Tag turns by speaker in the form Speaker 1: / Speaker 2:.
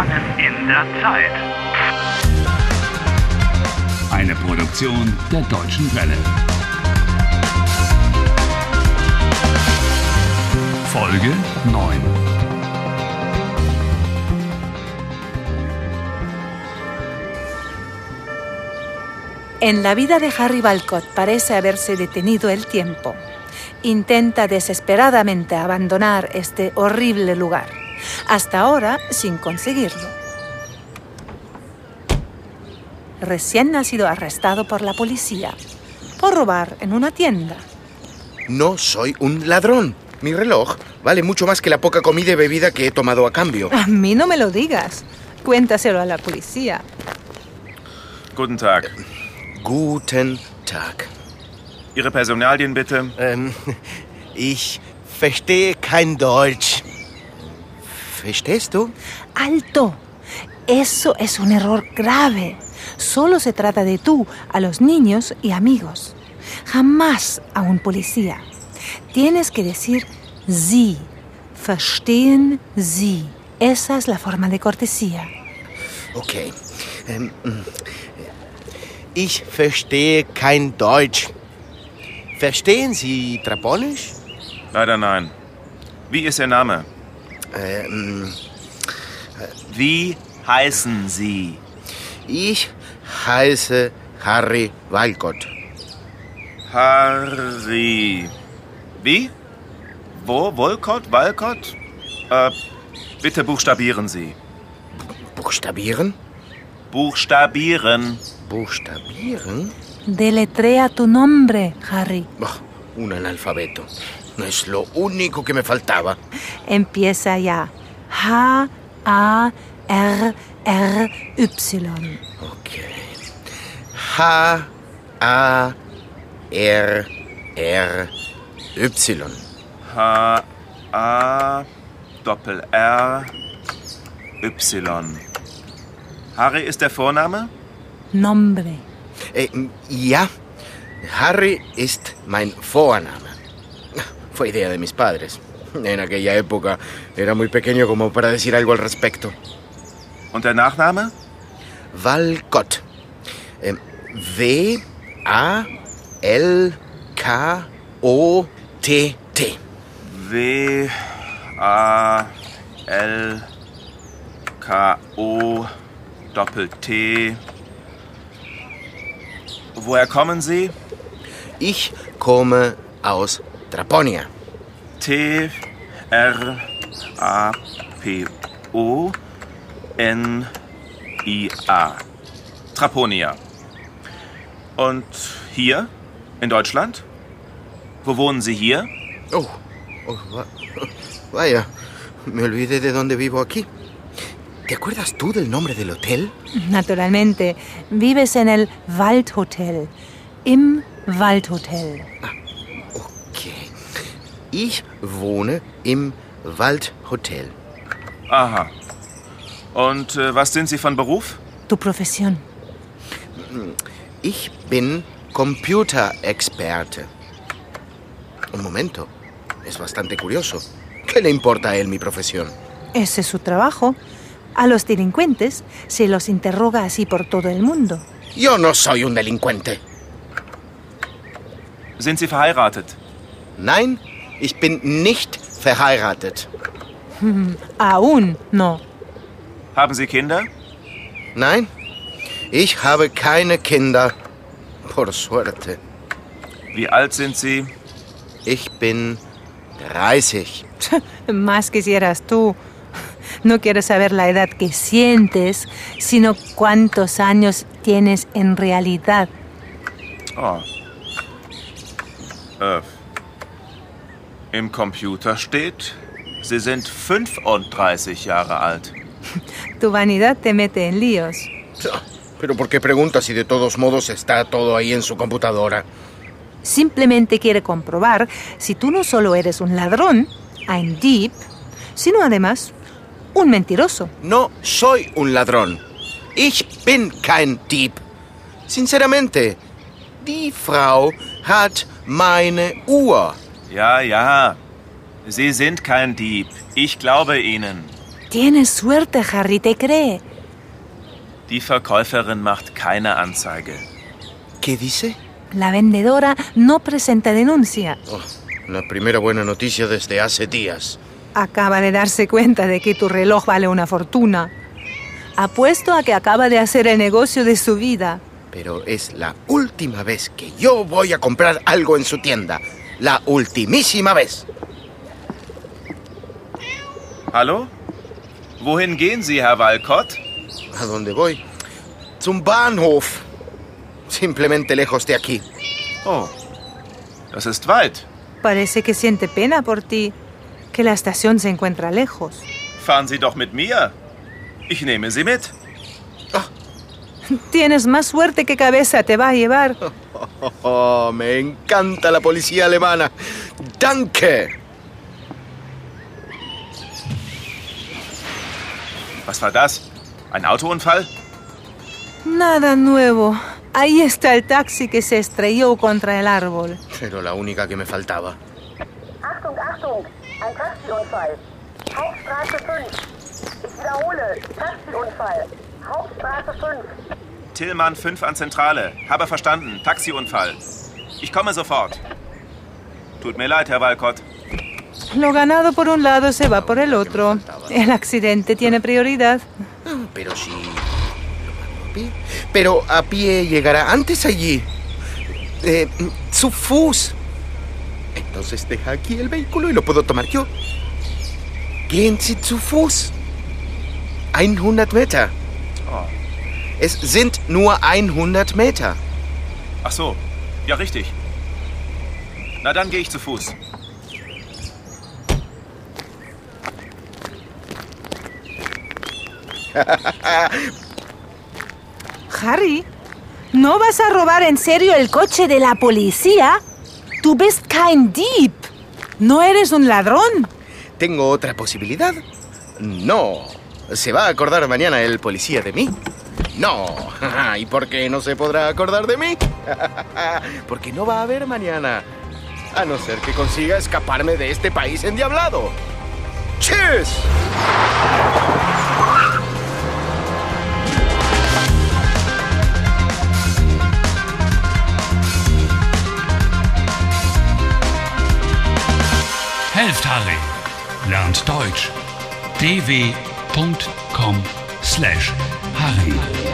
Speaker 1: Gefangen in der Zeit.
Speaker 2: Eine Produktion der Deutschen Welle. Folge 9.
Speaker 3: En la vida de Harry Balcott parece haberse detenido el tiempo. Intenta desesperadamente abandonar este horrible lugar, hasta ahora sin conseguirlo. Recién ha sido arrestado por la policía por robar en una tienda.
Speaker 4: No soy un ladrón. Mi reloj vale mucho más que la poca comida y bebida que he tomado a cambio.
Speaker 3: A mí no me lo digas. Cuéntaselo a la policía.
Speaker 5: Guten Tag.
Speaker 4: Guten Tag.
Speaker 5: Ihre Personalien bitte.
Speaker 6: Ähm, ich verstehe kein Deutsch.
Speaker 4: ¿Verstehst du?
Speaker 3: ¡Alto! Eso es un error grave. Solo se trata de tú a los niños y amigos. Jamás a un policía. Tienes que decir Sie. Verstehen Sie. Esa es la forma de cortesía.
Speaker 4: Okay. Ähm,
Speaker 6: Ich verstehe kein Deutsch. Verstehen Sie Traponisch?
Speaker 5: Leider nein. Wie ist Ihr Name?
Speaker 4: Ähm,
Speaker 5: Wie heißen Sie?
Speaker 4: ich heiße Harry Walcott.
Speaker 5: Harry. Wie? Wo? Wolcott? Walcott? Äh, bitte buchstabieren Sie.
Speaker 4: Buchstabieren?
Speaker 5: Buchstabieren.
Speaker 4: ¿Buchstabieren?
Speaker 3: Deletrea tu nombre, Harry.
Speaker 4: Bah, un analfabeto. Es lo único que me faltaba.
Speaker 3: Empieza ya. H-A-R-R-Y.
Speaker 4: Okay.
Speaker 5: H-A-R-R-Y. H-A-R-R-Y. Harry ist der Vorname?
Speaker 3: Nombre.
Speaker 4: Äh, ja, Harry ist mein Vorname. Fue idea de mis padres. En aquella época era muy pequeño como para decir algo al respecto.
Speaker 5: Und der Nachname?
Speaker 4: Walcott. Ähm, W A L K O T T.
Speaker 5: W A L K O Doppel T. Woher kommen Sie?
Speaker 4: Ich komme aus Traponia.
Speaker 5: T R A P O N I A. Traponia. Und hier in Deutschland? Wo wohnen Sie hier?
Speaker 4: Oh, oh, va- vaya, me olvidé de dónde vivo aquí. ¿Te acuerdas tú del nombre del hotel?
Speaker 3: Naturalmente, vives en el Waldhotel. Im Waldhotel.
Speaker 4: Okay. Ich wohne im Waldhotel.
Speaker 5: Aha. Und äh, was sind Sie von Beruf?
Speaker 3: Tu profesión.
Speaker 4: Ich bin Computerexperte. Un momento. Es bastante curioso. ¿Qué le importa a él mi profesión?
Speaker 3: Ese es su trabajo. A los delincuentes se los interroga así por todo el mundo.
Speaker 4: Yo no soy un delincuente.
Speaker 5: Sind Sie verheiratet?
Speaker 4: Nein, ich bin nicht verheiratet.
Speaker 3: Aún no.
Speaker 5: Haben Sie Kinder?
Speaker 4: Nein, ich habe keine Kinder. Por suerte.
Speaker 5: Wie alt sind Sie?
Speaker 4: Ich bin 30.
Speaker 3: Más quisieras tú. No quiero saber la edad que sientes, sino cuántos años tienes en realidad.
Speaker 5: Oh. Äh. Im Computer steht, Sie sind 35 Jahre alt.
Speaker 3: Tu vanidad te mete en líos.
Speaker 4: Pero ¿por qué pregunta si de todos modos está todo ahí en su computadora?
Speaker 3: Simplemente quiere comprobar si tú no solo eres un ladrón, ein Dieb, sino además un mentiroso.
Speaker 4: No soy un ladrón. Ich bin kein Dieb. Sinceramente, die Frau hat meine Uhr.
Speaker 5: Ja, ja. Sie sind kein Dieb. Ich glaube Ihnen.
Speaker 3: Tienes suerte, Harry, te cree.
Speaker 5: Die Verkäuferin macht keine Anzeige.
Speaker 4: ¿Qué dice?
Speaker 3: La vendedora no presenta denuncia.
Speaker 4: Oh, la primera buena noticia desde hace días.
Speaker 3: Acaba de darse cuenta de que tu reloj vale una fortuna. Apuesto a que acaba de hacer el negocio de su vida.
Speaker 4: Pero es la última vez que yo voy a comprar algo en su tienda. La ultimísima vez.
Speaker 5: Hallo? Wohin gehen Sie, Herr Walcott?
Speaker 4: ¿A dónde voy? Zum Bahnhof. Simplemente lejos de aquí.
Speaker 5: Oh, das ist weit.
Speaker 3: Parece que siente pena por ti, que la estación se encuentra lejos.
Speaker 5: Fahren Sie doch mit mir. Ich nehme Sie mit.
Speaker 3: Tienes más suerte que cabeza te va a llevar.
Speaker 4: Oh, me encanta la policía alemana. Danke.
Speaker 5: Was war das? Ein Autounfall?
Speaker 3: Nada nuevo. Ahí está el taxi que se estrelló contra el árbol.
Speaker 4: Pero la única que me faltaba.
Speaker 1: Achtung, Achtung! Ein Taxiunfall. Hauptstraße 5. Ich wiederhole, Taxiunfall. Hauptstraße 5.
Speaker 5: Tillmann 5 an Zentrale. Habe verstanden. Taxiunfall. Ich komme sofort. Tut mir leid, Herr Walcott.
Speaker 3: Lo ganado por un lado se va por el otro. El accidente tiene prioridad.
Speaker 4: Pero si... a pie. Pero a pie llegará antes allí. Eh, su Fuß. Entonces deja aquí el vehículo y lo puedo tomar yo. Gehen Sie zu Fuß. 100 Meter. Es sind nur 100 Meter.
Speaker 5: Ach so. Ja, richtig. Na, dann gehe ich zu Fuß.
Speaker 3: Harry, ¿no vas a robar en serio el coche de la policía? Tú bist kein Dieb. No eres un ladrón.
Speaker 4: ¿Tengo otra posibilidad? No. ¿Se va a acordar mañana el policía de mí? No. ¿Y por qué no se podrá acordar de mí? Porque no va a haber mañana. A no ser que consiga escaparme de este país endiablado. ¡Cheers!
Speaker 2: Helft Harry. Lernt Deutsch. slash Harry.